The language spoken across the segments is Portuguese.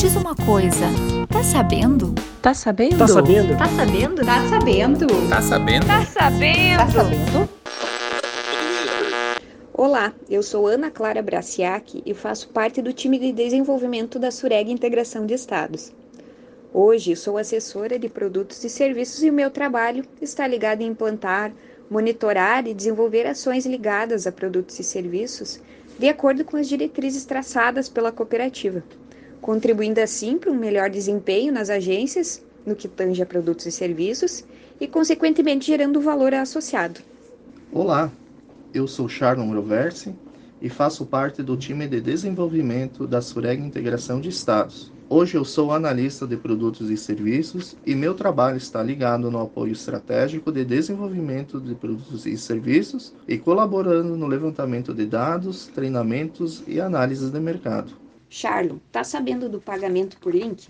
diz uma coisa, tá sabendo? Tá sabendo? Tá sabendo? Tá sabendo? Tá sabendo? Tá sabendo? Tá sabendo? Tá sabendo? Olá, eu sou Ana Clara Braciac e faço parte do time de desenvolvimento da Sureg Integração de Estados. Hoje sou assessora de produtos e serviços e o meu trabalho está ligado em implantar, monitorar e desenvolver ações ligadas a produtos e serviços de acordo com as diretrizes traçadas pela cooperativa, contribuindo assim para um melhor desempenho nas agências no que tange a produtos e serviços e, consequentemente, gerando valor associado. Olá, eu sou Charlon Roversi e faço parte do time de desenvolvimento da Sureg Integração de Estados. Hoje eu sou analista de produtos e serviços e meu trabalho está ligado no apoio estratégico de desenvolvimento de produtos e serviços e colaborando no levantamento de dados, treinamentos e análises de mercado. Charlon, tá sabendo do pagamento por link?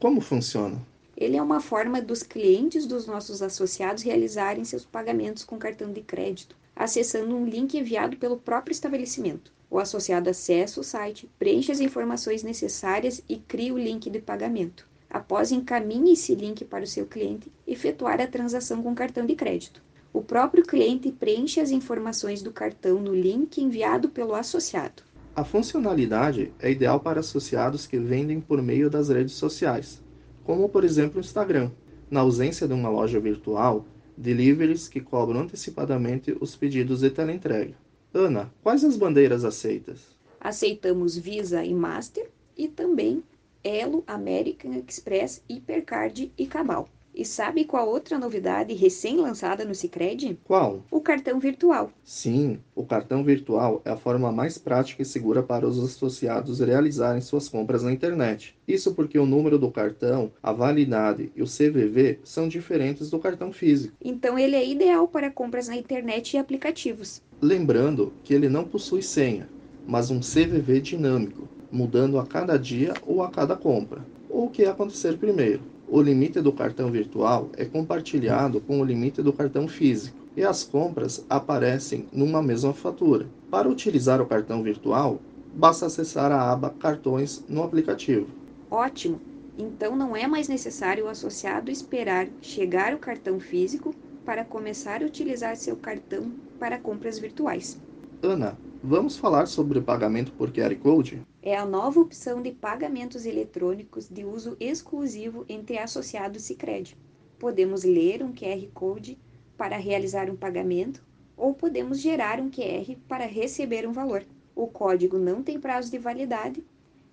Como funciona? Ele é uma forma dos clientes dos nossos associados realizarem seus pagamentos com cartão de crédito, acessando um link enviado pelo próprio estabelecimento. O associado acessa o site, preenche as informações necessárias e cria o link de pagamento. Após, encaminhe esse link para o seu cliente efetuar a transação com cartão de crédito. O próprio cliente preenche as informações do cartão no link enviado pelo associado. A funcionalidade é ideal para associados que vendem por meio das redes sociais, como por exemplo o Instagram. Na ausência de uma loja virtual, deliveries que cobram antecipadamente os pedidos de teleentrega. Ana, quais as bandeiras aceitas? Aceitamos Visa e Master e também Elo, American Express, Hipercard e Cabal. E sabe qual outra novidade recém-lançada no Sicredi? Qual? O cartão virtual. Sim, o cartão virtual é a forma mais prática e segura para os associados realizarem suas compras na internet. Isso porque o número do cartão, a validade e o CVV são diferentes do cartão físico. Então ele é ideal para compras na internet e aplicativos. Lembrando que ele não possui senha, mas um CVV dinâmico, mudando a cada dia ou a cada compra. O que acontecer primeiro? O limite do cartão virtual é compartilhado com o limite do cartão físico e as compras aparecem numa mesma fatura. Para utilizar o cartão virtual, basta acessar a aba Cartões no aplicativo. Ótimo! Então não é mais necessário o associado esperar chegar o cartão físico para começar a utilizar seu cartão para compras virtuais. Ana, vamos falar sobre pagamento por QR Code? É a nova opção de pagamentos eletrônicos de uso exclusivo entre associados Sicredi. Podemos ler um QR Code para realizar um pagamento ou podemos gerar um QR para receber um valor. O código não tem prazo de validade,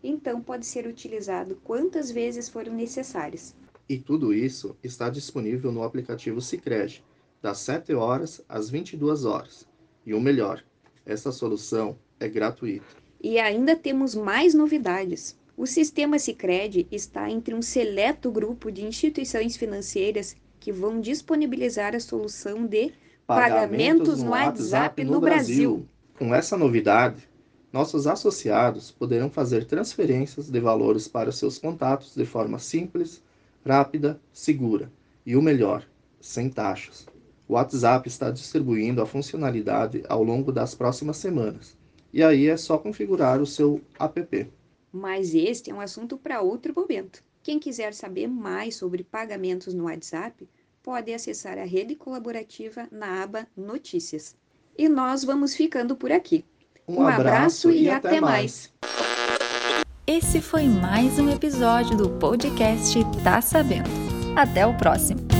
então pode ser utilizado quantas vezes forem necessárias. E tudo isso está disponível no aplicativo Sicredi, das 7 horas às 22 horas. E o melhor, essa solução é gratuita. E ainda temos mais novidades. O sistema Sicredi está entre um seleto grupo de instituições financeiras que vão disponibilizar a solução de pagamentos, no WhatsApp no Brasil. Com essa novidade, nossos associados poderão fazer transferências de valores para seus contatos de forma simples, rápida, segura e o melhor, sem taxas. O WhatsApp está distribuindo a funcionalidade ao longo das próximas semanas e aí é só configurar o seu app. Mas este é um assunto para outro momento. Quem quiser saber mais sobre pagamentos no WhatsApp, pode acessar a rede colaborativa na aba Notícias. E nós vamos ficando por aqui. Um, um abraço, abraço, e, até, até mais. mais. Esse foi mais um episódio do podcast Tá Sabendo. Até o próximo!